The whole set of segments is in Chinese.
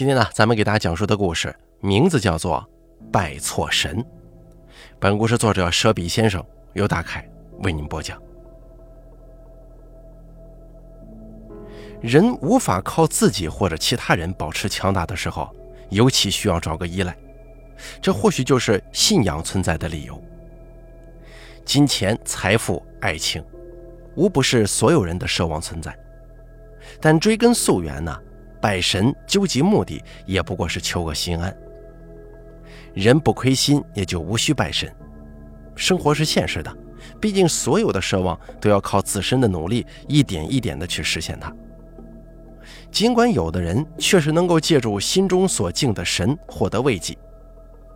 今天呢，咱们给大家讲述的故事名字叫做《拜错神》。本故事作者舍笔先生由大凯为您播讲。人无法靠自己或者其他人保持强大的时候，尤其需要找个依赖。这或许就是信仰存在的理由。金钱、财富、爱情，无不是所有人的奢望存在。但追根溯源呢，拜神究极目的也不过是求个心安。人不亏心，也就无需拜神。生活是现实的，毕竟所有的奢望都要靠自身的努力，一点一点的去实现它。尽管有的人确实能够借助心中所敬的神获得慰藉，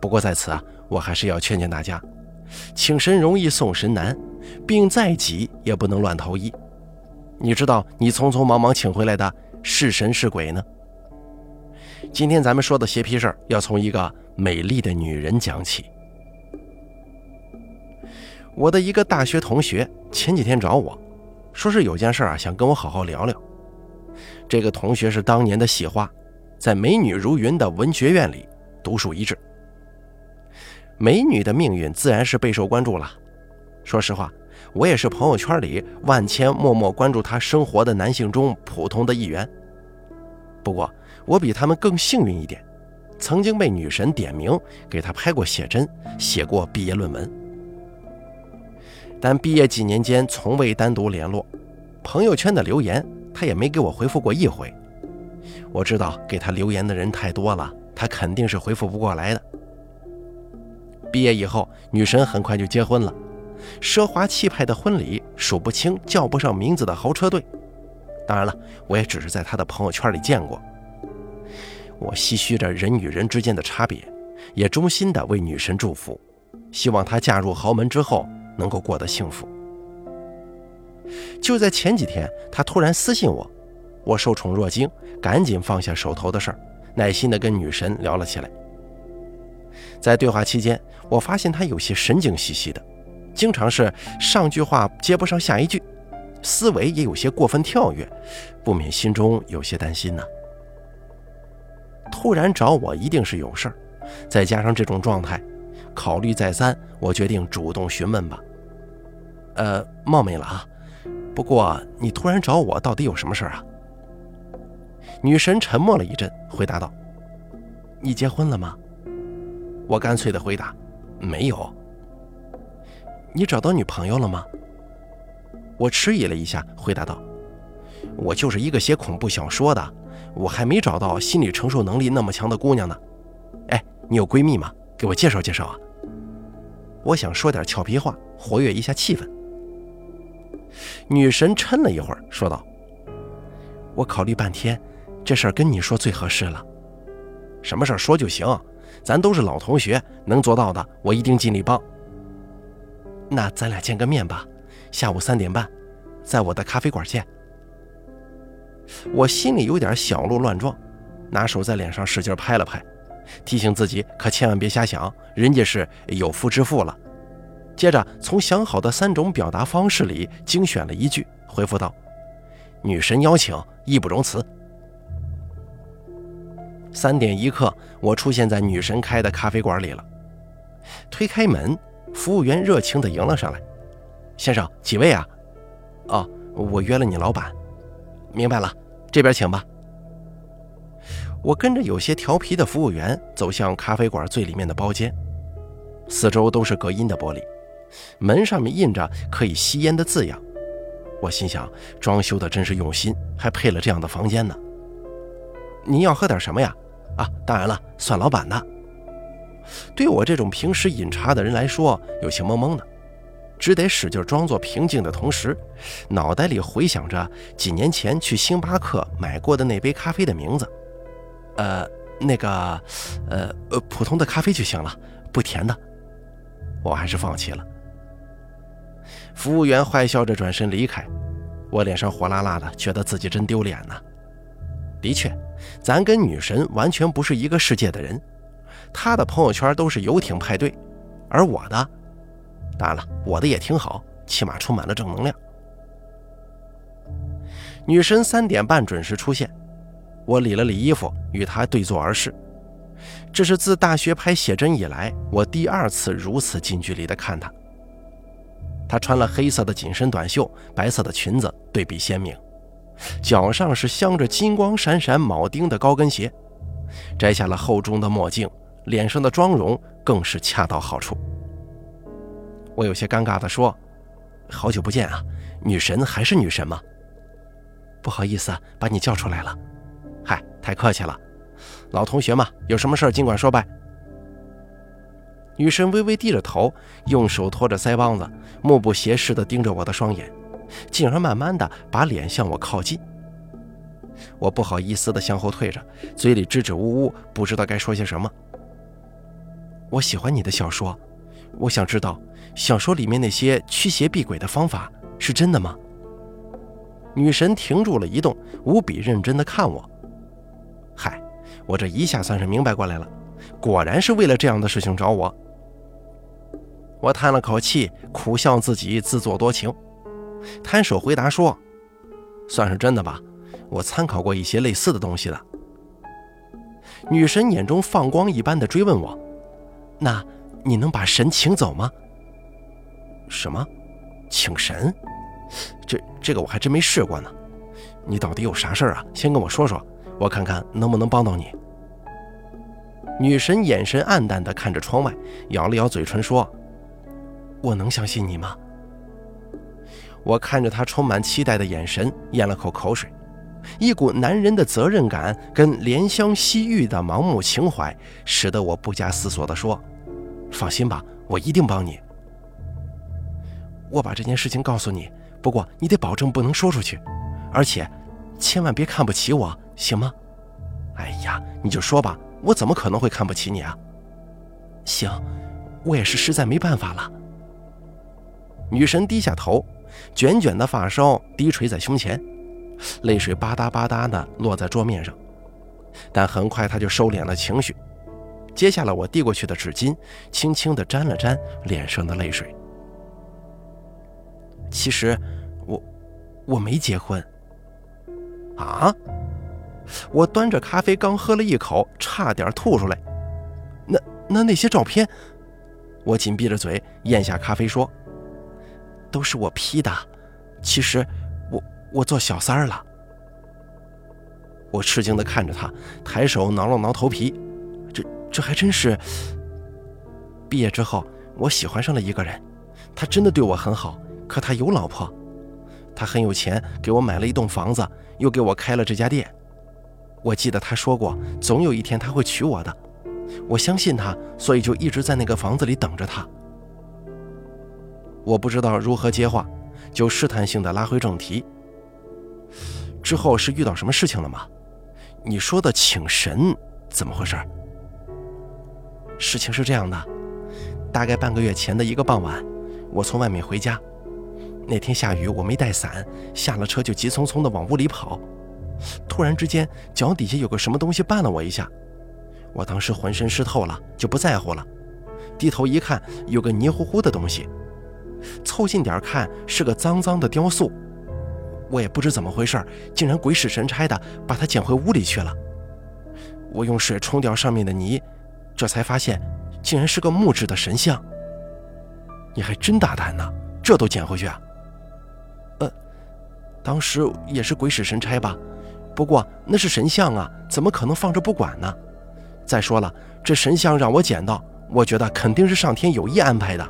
不过在此啊，我还是要劝劝大家：请神容易送神难，病再急也不能乱投医。你知道你匆匆忙忙请回来的是神是鬼呢？今天咱们说的邪皮事儿，要从一个美丽的女人讲起。我的一个大学同学前几天找我，说是有件事啊，想跟我好好聊聊。这个同学是当年的系花，在美女如云的文学院里独树一帜。美女的命运自然是备受关注了。说实话，我也是朋友圈里万千默默关注她生活的男性中普通的一员。不过，我比他们更幸运一点，曾经被女神点名给她拍过写真，写过毕业论文。但毕业几年间从未单独联络，朋友圈的留言。他也没给我回复过一回，我知道给他留言的人太多了，他肯定是回复不过来的。毕业以后，女神很快就结婚了，奢华气派的婚礼，数不清叫不上名字的豪车队。当然了，我也只是在他的朋友圈里见过。我唏嘘着人与人之间的差别，也衷心的为女神祝福，希望她嫁入豪门之后能够过得幸福。就在前几天，他突然私信我，我受宠若惊，赶紧放下手头的事儿，耐心地跟女神聊了起来。在对话期间，我发现他有些神经兮兮的，经常是上句话接不上下一句，思维也有些过分跳跃，不免心中有些担心呢。突然找我一定是有事儿，再加上这种状态，考虑再三，我决定主动询问吧。呃，冒昧了啊。不过，你突然找我，到底有什么事儿啊？女神沉默了一阵，回答道：“你结婚了吗？”我干脆的回答：“没有。”你找到女朋友了吗？我迟疑了一下，回答道：“我就是一个写恐怖小说的，我还没找到心理承受能力那么强的姑娘呢。”哎，你有闺蜜吗？给我介绍介绍啊！我想说点俏皮话，活跃一下气氛。女神嗔了一会儿，说道：“我考虑半天，这事儿跟你说最合适了。什么事儿说就行，咱都是老同学，能做到的我一定尽力帮。那咱俩见个面吧，下午三点半，在我的咖啡馆见。”我心里有点小鹿乱撞，拿手在脸上使劲拍了拍，提醒自己可千万别瞎想，人家是有夫之妇了。接着，从想好的三种表达方式里精选了一句，回复道：“女神邀请，义不容辞。”三点一刻，我出现在女神开的咖啡馆里了。推开门，服务员热情地迎了上来：“先生，几位啊？哦，我约了你老板。明白了，这边请吧。”我跟着有些调皮的服务员走向咖啡馆最里面的包间，四周都是隔音的玻璃。门上面印着可以吸烟的字样，我心想，装修的真是用心，还配了这样的房间呢。您要喝点什么呀？啊，当然了，算老板的。对我这种平时饮茶的人来说，有些懵懵的，只得使劲装作平静的同时，脑袋里回想着几年前去星巴克买过的那杯咖啡的名字。呃，那个，呃呃，普通的咖啡就行了，不甜的。我还是放弃了。服务员坏笑着转身离开，我脸上火辣辣的，觉得自己真丢脸呐。的确，咱跟女神完全不是一个世界的人。她的朋友圈都是游艇派对，而我的，当然了，我的也挺好，起码充满了正能量。女神三点半准时出现，我理了理衣服，与她对坐而视。这是自大学拍写真以来，我第二次如此近距离的看她。她穿了黑色的紧身短袖，白色的裙子对比鲜明，脚上是镶着金光闪闪铆钉的高跟鞋，摘下了厚重的墨镜，脸上的妆容更是恰到好处。我有些尴尬地说：“好久不见啊，女神还是女神吗？”不好意思，把你叫出来了。嗨，太客气了，老同学嘛，有什么事尽管说呗。女神微微低着头，用手托着腮帮子，目不斜视地盯着我的双眼，进而慢慢地把脸向我靠近。我不好意思地向后退着，嘴里支支吾吾，不知道该说些什么。我喜欢你的小说，我想知道小说里面那些驱邪避鬼的方法是真的吗？女神停住了移动，无比认真地看我。嗨，我这一下算是明白过来了，果然是为了这样的事情找我。我叹了口气，苦笑自己自作多情，摊手回答说：“算是真的吧，我参考过一些类似的东西了。”女神眼中放光一般的追问我：“那你能把神请走吗？”“什么？请神？”这这个我还真没试过呢，你到底有啥事儿啊？先跟我说说，我看看能不能帮到你。女神眼神暗淡的看着窗外，咬了咬嘴唇说：“我能相信你吗？”我看着她充满期待的眼神，咽了口口水，一股男人的责任感跟怜香惜玉的盲目情怀，使得我不加思索的说：“放心吧，我一定帮你。我把这件事情告诉你。”不过你得保证不能说出去，而且千万别看不起我，行吗？哎呀，你就说吧，我怎么可能会看不起你啊？行，我也是实在没办法了。女神低下头，卷卷的发梢低垂在胸前，泪水吧嗒吧嗒的落在桌面上，但很快她就收敛了情绪，接下了我递过去的纸巾，轻轻的沾了沾脸上的泪水。其实。我我没结婚，啊！我端着咖啡刚喝了一口，差点吐出来。那那那些照片，我紧闭着嘴咽下咖啡说：“都是我 P 的。其实我我做小三了。”我吃惊的看着他，抬手挠了挠头皮。这还真是。毕业之后，我喜欢上了一个人，他真的对我很好，可他有老婆。他很有钱，给我买了一栋房子，又给我开了这家店。我记得他说过，总有一天他会娶我的。我相信他，所以就一直在那个房子里等着他。我不知道如何接话，就试探性的拉回正题。之后是遇到什么事情了吗？你说的请神怎么回事？事情是这样的，大概半个月前的一个傍晚，我从外面回家。那天下雨，我没带伞，下了车就急匆匆地往屋里跑。突然之间，脚底下有个什么东西绊了我一下，我当时浑身湿透了，就不在乎了。低头一看，有个黏糊糊的东西，凑近点看，是个脏脏的雕塑。我也不知怎么回事，竟然鬼使神差的把它捡回屋里去了。我用水冲掉上面的泥，这才发现，竟然是个木质的神像。你还真大胆呢，这都捡回去啊！呃当时也是鬼使神差吧，不过那是神像啊，怎么可能放着不管呢？再说了，这神像让我捡到，我觉得肯定是上天有意安排的。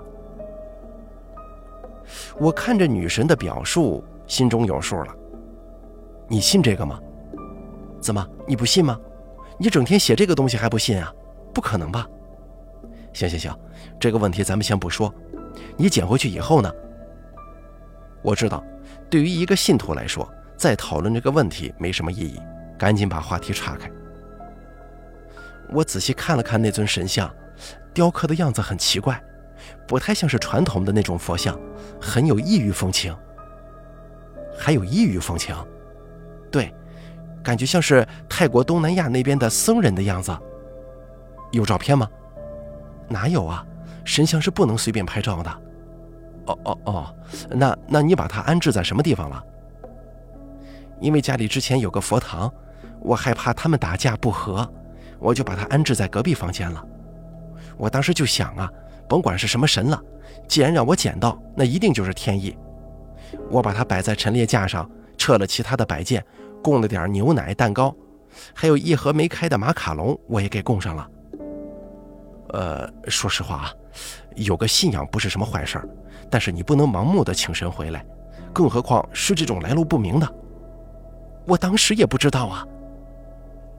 我看着女神的表述，心中有数了。你信这个吗？怎么你不信吗？你整天写这个东西还不信啊？不可能吧？行行行，这个问题咱们先不说。你捡回去以后呢？我知道。对于一个信徒来说，再讨论这个问题没什么意义，赶紧把话题岔开。我仔细看了看那尊神像，雕刻的样子很奇怪，不太像是传统的那种佛像，很有异域风情。还有异域风情？对，感觉像是泰国东南亚那边的僧人的样子。有照片吗？哪有啊？神像是不能随便拍照的。哦哦哦，那那你把它安置在什么地方了？因为家里之前有个佛堂，我害怕他们打架不和，我就把它安置在隔壁房间了。我当时就想啊，甭管是什么神了，既然让我捡到，那一定就是天意。我把它摆在陈列架上，撤了其他的摆件，供了点牛奶、蛋糕，还有一盒没开的马卡龙，我也给供上了。呃，说实话啊，有个信仰不是什么坏事儿，但是你不能盲目的请神回来，更何况是这种来路不明的。我当时也不知道啊。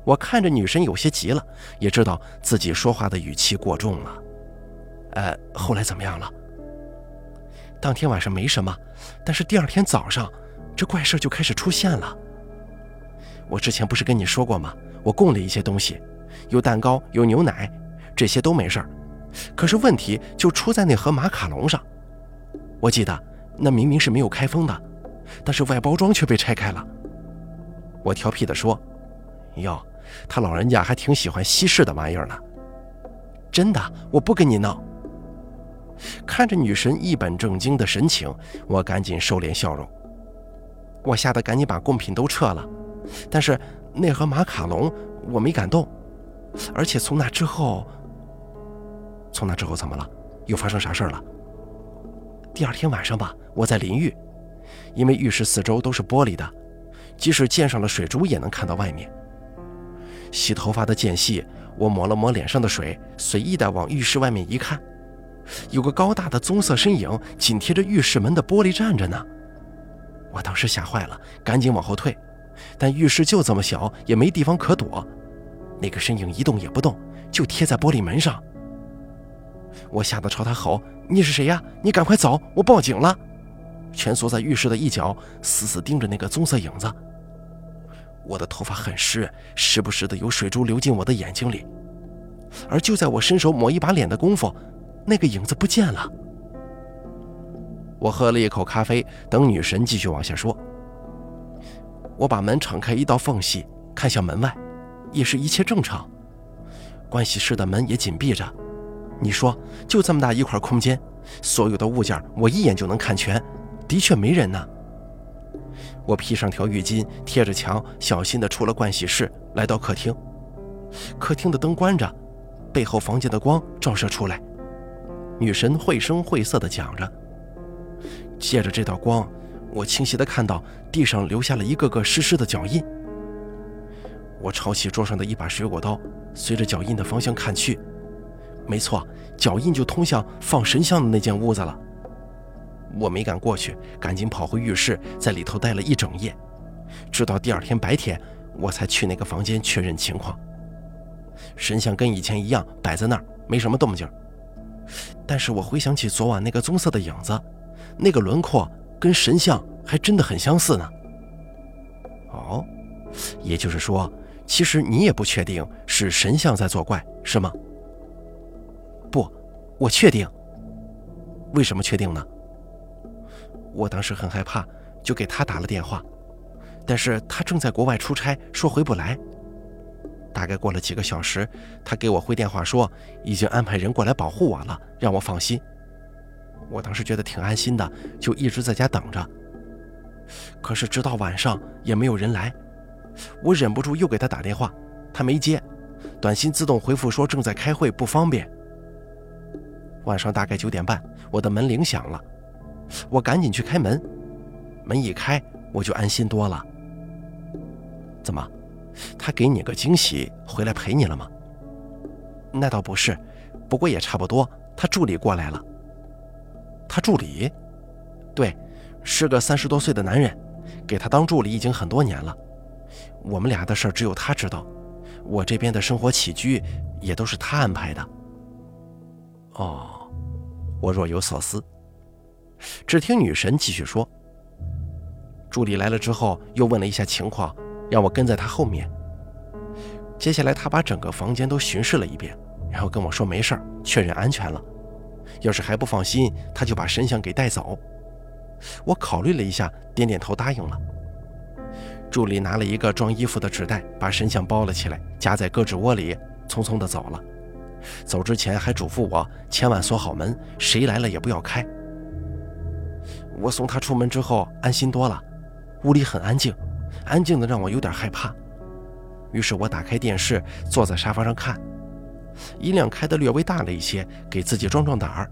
我看着女神有些急了，也知道自己说话的语气过重了。呃，后来怎么样了？当天晚上没什么，但是第二天早上，这怪事就开始出现了。我之前不是跟你说过吗？我供了一些东西，有蛋糕，有牛奶，这些都没事儿。可是问题就出在那盒马卡龙上。我记得那明明是没有开封的，但是外包装却被拆开了。我调皮地说：“哟。”他老人家还挺喜欢西式的玩意儿呢，真的，我不跟你闹。看着女神一本正经的神情，我赶紧收敛笑容。我吓得赶紧把贡品都撤了，但是那盒马卡龙我没敢动，而且从那之后，从那之后怎么了？又发生啥事儿了？第二天晚上吧，我在淋浴，因为浴室四周都是玻璃的，即使溅上了水珠也能看到外面。洗头发的间隙，我抹了抹脸上的水，随意的往浴室外面一看，有个高大的棕色身影紧贴着浴室门的玻璃站着呢。我当时吓坏了，赶紧往后退，但浴室就这么小，也没地方可躲。那个身影一动也不动，就贴在玻璃门上。我吓得朝他吼：“你是谁呀？你赶快走，我报警了！”蜷缩在浴室的一角，死死盯着那个棕色影子。我的头发很湿，时不时的有水珠流进我的眼睛里，而就在我伸手抹一把脸的功夫，那个影子不见了。我喝了一口咖啡，等女神继续往下说。我把门敞开一道缝隙，看向门外，也是一切正常。盥洗室的门也紧闭着。你说，就这么大一块空间，所有的物件我一眼就能看全，的确没人呢。我披上条浴巾，贴着墙，小心地出了盥洗室，来到客厅。客厅的灯关着，背后房间的光照射出来。女神绘声绘色地讲着。借着这道光，我清晰地看到地上留下了一个个湿湿的脚印。我抄起桌上的一把水果刀，随着脚印的方向看去，没错，脚印就通向放神像的那间屋子了。我没敢过去，赶紧跑回浴室，在里头待了一整夜，直到第二天白天，我才去那个房间确认情况。神像跟以前一样摆在那儿，没什么动静。但是我回想起昨晚那个棕色的影子，那个轮廓跟神像还真的很相似呢。哦，也就是说，其实你也不确定是神像在作怪，是吗？不，我确定。为什么确定呢？我当时很害怕，就给他打了电话，但是他正在国外出差，说回不来。大概过了几个小时，他给我回电话说，已经安排人过来保护我了，让我放心。我当时觉得挺安心的，就一直在家等着。可是直到晚上也没有人来，我忍不住又给他打电话，他没接，短信自动回复说正在开会，不方便。晚上大概九点半，我的门铃响了。我赶紧去开门，门一开，我就安心多了。怎么，他给你个惊喜，回来陪你了吗？那倒不是，不过也差不多。他助理过来了。他助理？对，是个三十多岁的男人，给他当助理已经很多年了。我们俩的事儿只有他知道，我这边的生活起居也都是他安排的。哦，我若有所思。只听女神继续说：“助理来了之后，又问了一下情况，让我跟在他后面。接下来，他把整个房间都巡视了一遍，然后跟我说没事儿，确认安全了。要是还不放心，他就把神像给带走。我考虑了一下，点点头答应了。助理拿了一个装衣服的纸袋，把神像包了起来，夹在胳肢窝里，匆匆地走了。走之前还嘱咐我千万锁好门，谁来了也不要开。”我送他出门之后，安心多了。屋里很安静，安静的让我有点害怕。于是我打开电视，坐在沙发上看，音量开得略微大了一些，给自己壮壮胆儿。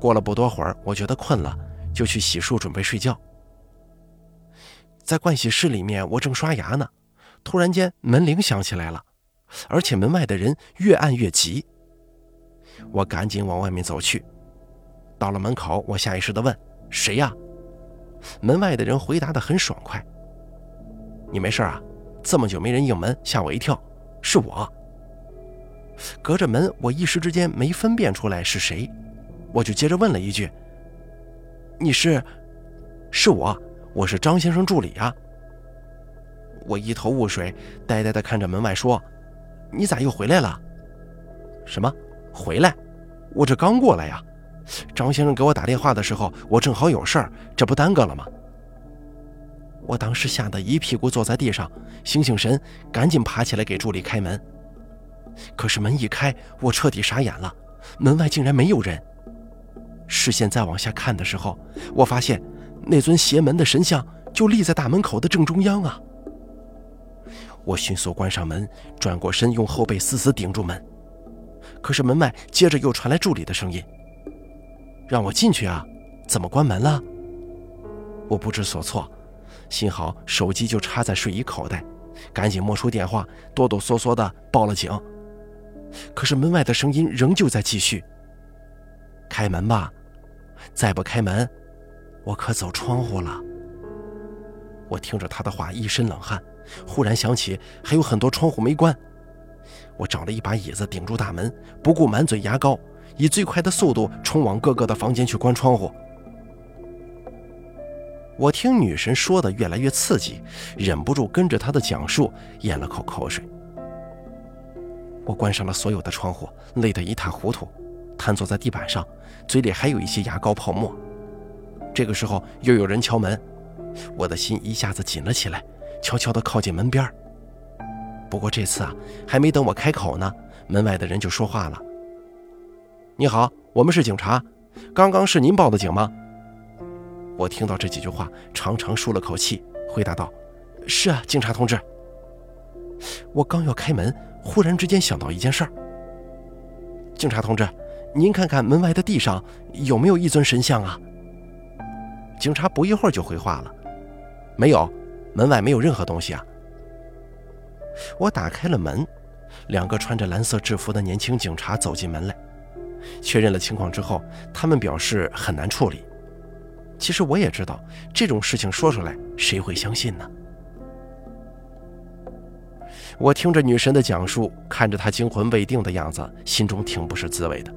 过了不多会儿，我觉得困了，就去洗漱准备睡觉。在盥洗室里面，我正刷牙呢，突然间门铃响起来了，而且门外的人越按越急。我赶紧往外面走去，到了门口，我下意识地问：“谁呀？”门外的人回答得很爽快：“你没事啊？这么久没人应门，吓我一跳，是我。”隔着门，我一时之间没分辨出来是谁。我就接着问了一句：“你是？是我，我是张先生助理啊。”我一头雾水，呆呆地看着门外说：“你咋又回来了？什么？回来？我这刚过来呀。张先生给我打电话的时候，我正好有事儿，这不耽搁了吗？”我当时吓得一屁股坐在地上，醒醒神，赶紧爬起来给助理开门。可是门一开，我彻底傻眼了，门外竟然没有人。视线再往下看的时候，我发现那尊邪门的神像就立在大门口的正中央啊！我迅速关上门，转过身，用后背死死顶住门。可是门外接着又传来助理的声音：“让我进去啊！怎么关门了？”我不知所措，幸好手机就插在睡衣口袋，赶紧摸出电话，哆哆嗦嗦地报了警。可是门外的声音仍旧在继续：“开门吧！”再不开门，我可走窗户了。我听着他的话，一身冷汗。忽然想起还有很多窗户没关，我找了一把椅子顶住大门，不顾满嘴牙膏，以最快的速度冲往各个的房间去关窗户。我听女神说的越来越刺激，忍不住跟着她的讲述咽了口口水。我关上了所有的窗户，累得一塌糊涂。瘫坐在地板上，嘴里还有一些牙膏泡沫。这个时候又有人敲门，我的心一下子紧了起来，悄悄地靠近门边不过这次啊，还没等我开口呢，门外的人就说话了：“你好，我们是警察，刚刚是您报的警吗？”我听到这几句话，长长舒了口气，回答道：“是啊，警察同志。”我刚要开门，忽然之间想到一件事儿，警察同志。您看看门外的地上有没有一尊神像啊？警察不一会儿就回话了：“没有，门外没有任何东西啊。”我打开了门，两个穿着蓝色制服的年轻警察走进门来，确认了情况之后，他们表示很难处理。其实我也知道，这种事情说出来谁会相信呢？我听着女神的讲述，看着她惊魂未定的样子，心中挺不是滋味的。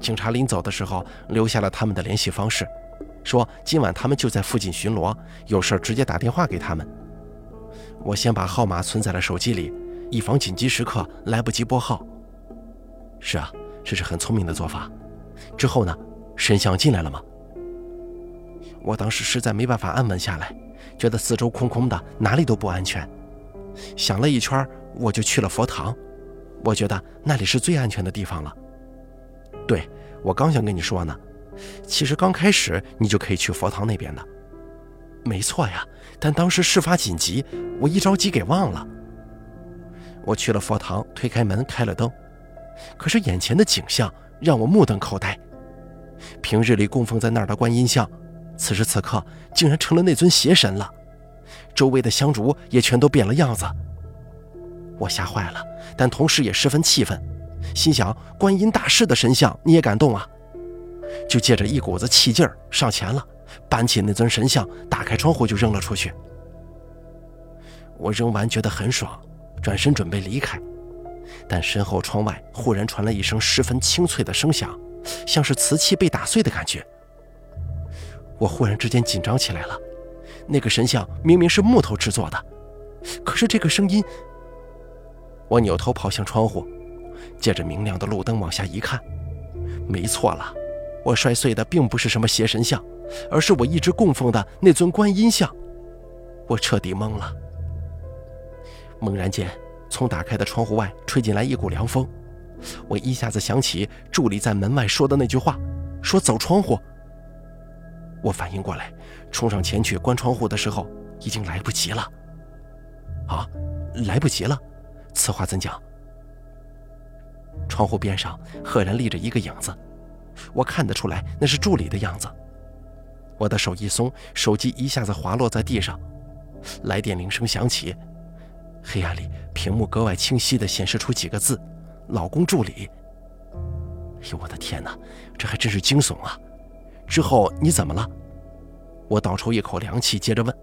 警察临走的时候留下了他们的联系方式，说今晚他们就在附近巡逻，有事直接打电话给他们。我先把号码存在了手机里，以防紧急时刻来不及拨号。是啊，这是很聪明的做法。之后呢，神像进来了吗？我当时实在没办法安稳下来，觉得四周空空的，哪里都不安全。想了一圈，我就去了佛堂，我觉得那里是最安全的地方了。对，我刚想跟你说呢，其实刚开始你就可以去佛堂那边的，没错呀。但当时事发紧急，我一着急给忘了。我去了佛堂，推开门，开了灯，可是眼前的景象让我目瞪口呆。平日里供奉在那儿的观音像，此时此刻竟然成了那尊邪神了，周围的香烛也全都变了样子。我吓坏了，但同时也十分气愤。心想：观音大士的神像你也敢动啊？就借着一股子气劲儿上前了，搬起那尊神像，打开窗户就扔了出去。我扔完觉得很爽，转身准备离开，但身后窗外忽然传来一声十分清脆的声响，像是瓷器被打碎的感觉。我忽然之间紧张起来了，那个神像明明是木头制作的，可是这个声音……我扭头跑向窗户。借着明亮的路灯往下一看，没错了，我摔碎的并不是什么邪神像，而是我一直供奉的那尊观音像。我彻底懵了。猛然间，从打开的窗户外吹进来一股凉风，我一下子想起助理在门外说的那句话，说走窗户。我反应过来，冲上前去关窗户的时候，已经来不及了。啊，来不及了，此话怎讲？窗户边上赫然立着一个影子，我看得出来那是助理的样子。我的手一松，手机一下子滑落在地上，来电铃声响起，黑暗里屏幕格外清晰地显示出几个字：“老公助理。”哎呦，我的天哪，这还真是惊悚啊！之后你怎么了？我倒抽一口凉气，接着问：“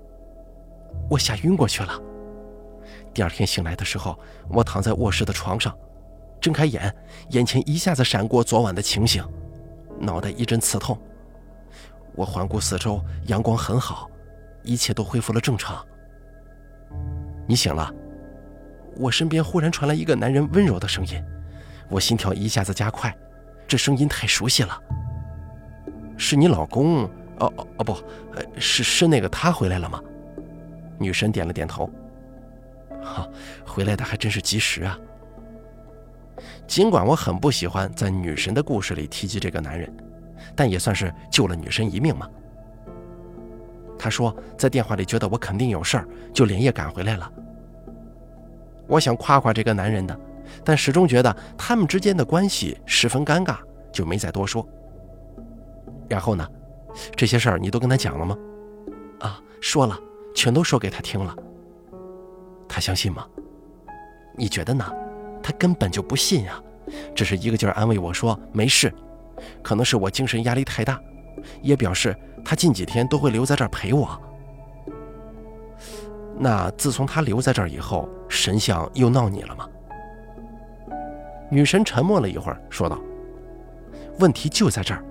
我吓晕过去了。”第二天醒来的时候，我躺在卧室的床上，睁开眼，眼前一下子闪过昨晚的情形，脑袋一阵刺痛。我环顾四周，阳光很好，一切都恢复了正常。你醒了，我身边忽然传来一个男人温柔的声音，我心跳一下子加快，这声音太熟悉了。是你老公？哦哦哦不，是是那个他回来了吗？女神点了点头。哈，回来的还真是及时啊。尽管我很不喜欢在女神的故事里提及这个男人。但也算是救了女神一命嘛。他说在电话里觉得我肯定有事儿，就连夜赶回来了。我想夸夸这个男人的，但始终觉得他们之间的关系十分尴尬，就没再多说。然后呢，这些事儿你都跟他讲了吗？啊，说了，全都说给他听了。他相信吗？你觉得呢？他根本就不信呀，只是一个劲儿安慰我说没事。可能是我精神压力太大，也表示他近几天都会留在这儿陪我。那自从他留在这儿以后，神像又闹你了吗？女神沉默了一会儿，说道：“问题就在这儿，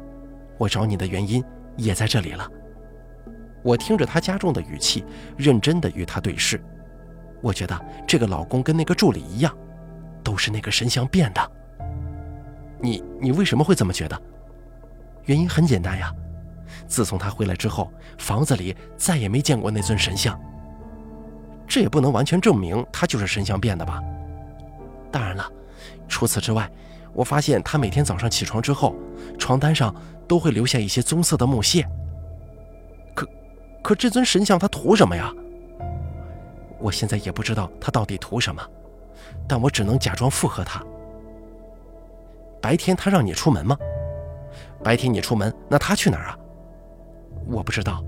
我找你的原因也在这里了。”我听着她加重的语气，认真的与她对视。我觉得这个老公跟那个助理一样，都是那个神像变的。你你为什么会这么觉得？原因很简单呀，自从他回来之后，房子里再也没见过那尊神像。这也不能完全证明他就是神像变的吧？当然了，除此之外，我发现他每天早上起床之后，床单上都会留下一些棕色的木屑。可可这尊神像他图什么呀？我现在也不知道他到底图什么，但我只能假装附和他。白天他让你出门吗？白天你出门，那他去哪儿啊？我不知道，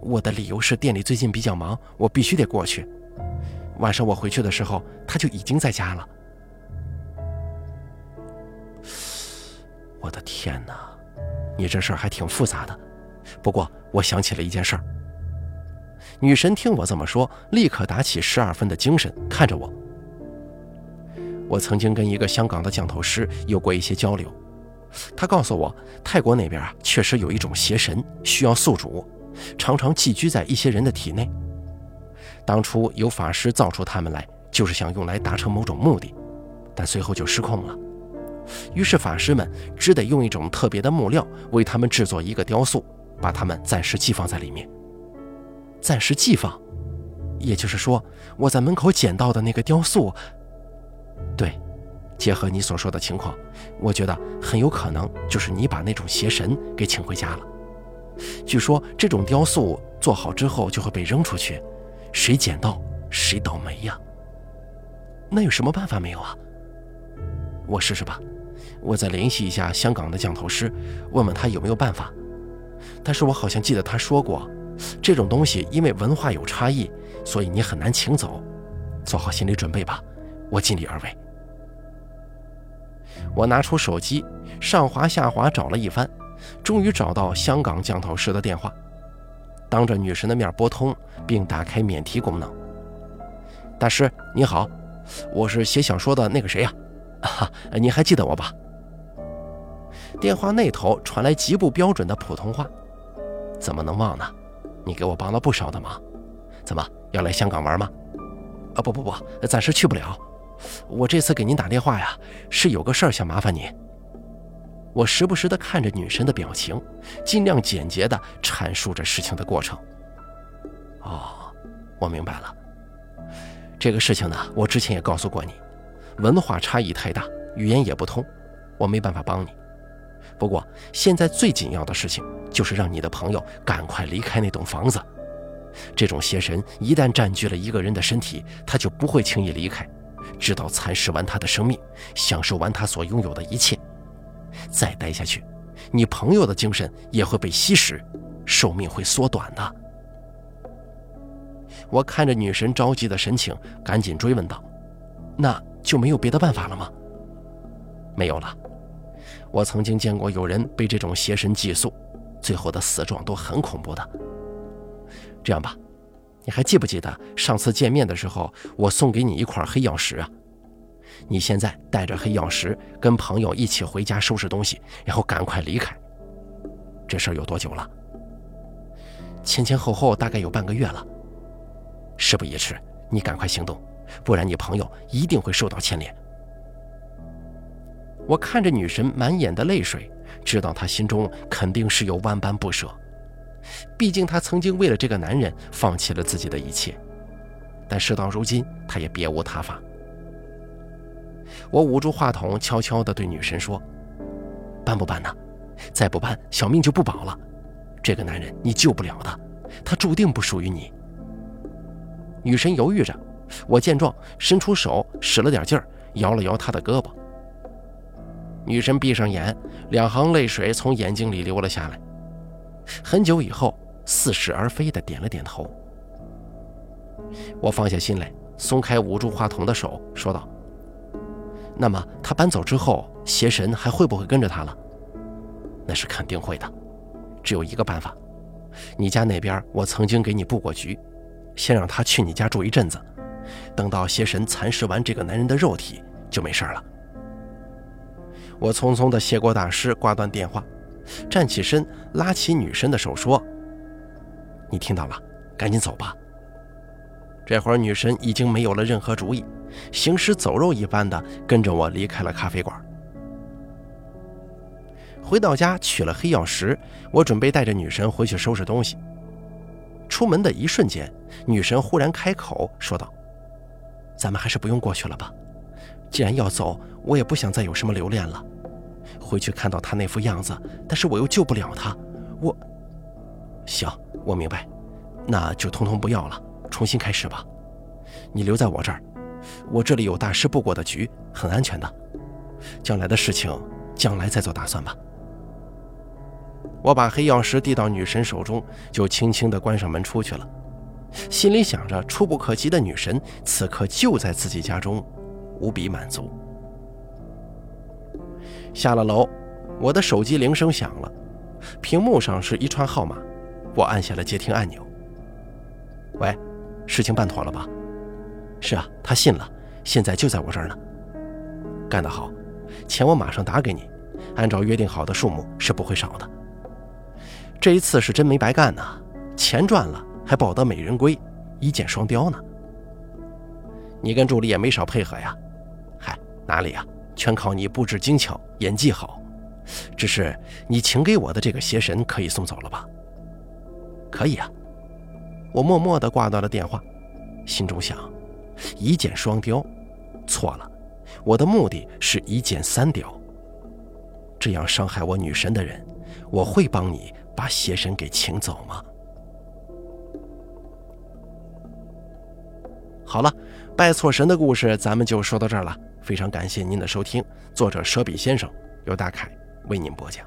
我的理由是店里最近比较忙，我必须得过去。晚上我回去的时候，他就已经在家了。我的天哪，你这事儿还挺复杂的。不过我想起了一件事儿。女神听我这么说，立刻打起十二分的精神，看着我。我曾经跟一个香港的降头师有过一些交流，他告诉我，泰国那边啊确实有一种邪神需要宿主，常常寄居在一些人的体内。当初有法师造出他们来，就是想用来达成某种目的，但随后就失控了。于是法师们只得用一种特别的木料为他们制作一个雕塑，把他们暂时寄放在里面。暂时寄放，也就是说，我在门口捡到的那个雕塑。结合你所说的情况，我觉得很有可能就是你把那种邪神给请回家了。据说这种雕塑做好之后就会被扔出去，谁捡到谁倒霉呀。那有什么办法没有啊？我试试吧，我再联系一下香港的降头师，问问他有没有办法。但是我好像记得他说过，这种东西因为文化有差异，所以你很难请走。做好心理准备吧。我尽力而为。我拿出手机，上滑下滑找了一番，终于找到香港降头师的电话，当着女神的面拨通，并打开免提功能。大师你好，我是写小说的那个谁呀？哈，你还记得我吧？电话那头传来极不标准的普通话。怎么能忘呢？你给我帮了不少的忙。怎么要来香港玩吗？啊不不不，暂时去不了。我这次给您打电话呀，是有个事儿想麻烦您。我时不时地看着女神的表情，尽量简洁地阐述着事情的过程。哦，我明白了。这个事情呢，我之前也告诉过你，文化差异太大，语言也不通，我没办法帮你。不过现在最紧要的事情就是让你的朋友赶快离开那栋房子，这种邪神一旦占据了一个人的身体，他就不会轻易离开，直到蚕食完他的生命，享受完他所拥有的一切。再待下去，你朋友的精神也会被吸食，寿命会缩短的。我看着女神着急的神情，赶紧追问道：“那就没有别的办法了吗？”“没有了。我曾经见过有人被这种邪神寄宿，最后的死状都很恐怖的。这样吧，你还记不记得上次见面的时候，我送给你一块黑曜石啊？你现在带着黑曜石，跟朋友一起回家收拾东西，然后赶快离开。这事儿有多久了？前前后后大概有半个月了。”事不宜迟，你赶快行动，不然你朋友一定会受到牵连。我看着女神满眼的泪水，知道她心中肯定是有万般不舍。毕竟她曾经为了这个男人放弃了自己的一切，但事到如今，她也别无他法。我捂住话筒，悄悄地对女神说：“办不办呢？再不办，小命就不保了。这个男人你救不了的，他注定不属于你。”女神犹豫着，我见状，伸出手，使了点劲儿，摇了摇她的胳膊。女神闭上眼，两行泪水从眼睛里流了下来。很久以后，似是而非的点了点头。我放下心来，松开捂住话筒的手，说道：“那么他搬走之后，邪神还会不会跟着他了？那是肯定会的。只有一个办法，你家那边我曾经给你布过局。”先让他去你家住一阵子，等到邪神蚕食完这个男人的肉体，就没事了。我匆匆地谢过大师，挂断电话，站起身，拉起女神的手说：“你听到了，赶紧走吧。”这会儿女神已经没有了任何主意，行尸走肉一般的跟着我离开了咖啡馆。回到家取了黑曜石，我准备带着女神回去收拾东西。出门的一瞬间，女神忽然开口说道：“咱们还是不用过去了吧。既然要走，我也不想再有什么留恋了。回去看到他那副样子，但是我又救不了他。我……行，我明白，那就通通不要了，重新开始吧。你留在我这儿，我这里有大师布过的局，很安全的。将来的事情，将来再做打算吧。”我把黑曜石递到女神手中，就轻轻地关上门出去了，心里想着触不可及的女神此刻就在自己家中，无比满足。下了楼，我的手机铃声响了，屏幕上是一串号码，我按下了接听按钮。喂，事情办妥了吧？是啊，他信了，现在就在我这儿呢。干得好，钱我马上打给你，按照约定好的数目是不会少的。这一次是真没白干呐，钱赚了还抱得美人归，一箭双雕呢。你跟助理也没少配合呀，嗨，哪里呀，全靠你布置精巧，演技好。只是你请给我的这个邪神可以送走了吧？可以啊。我默默地挂断了电话，心中想：一箭双雕，错了，我的目的是一箭三雕。这样伤害我女神的人，我会帮你。把邪神给请走吗？好了，拜错神的故事咱们就说到这儿了。非常感谢您的收听，作者舍比先生由大凯为您播讲。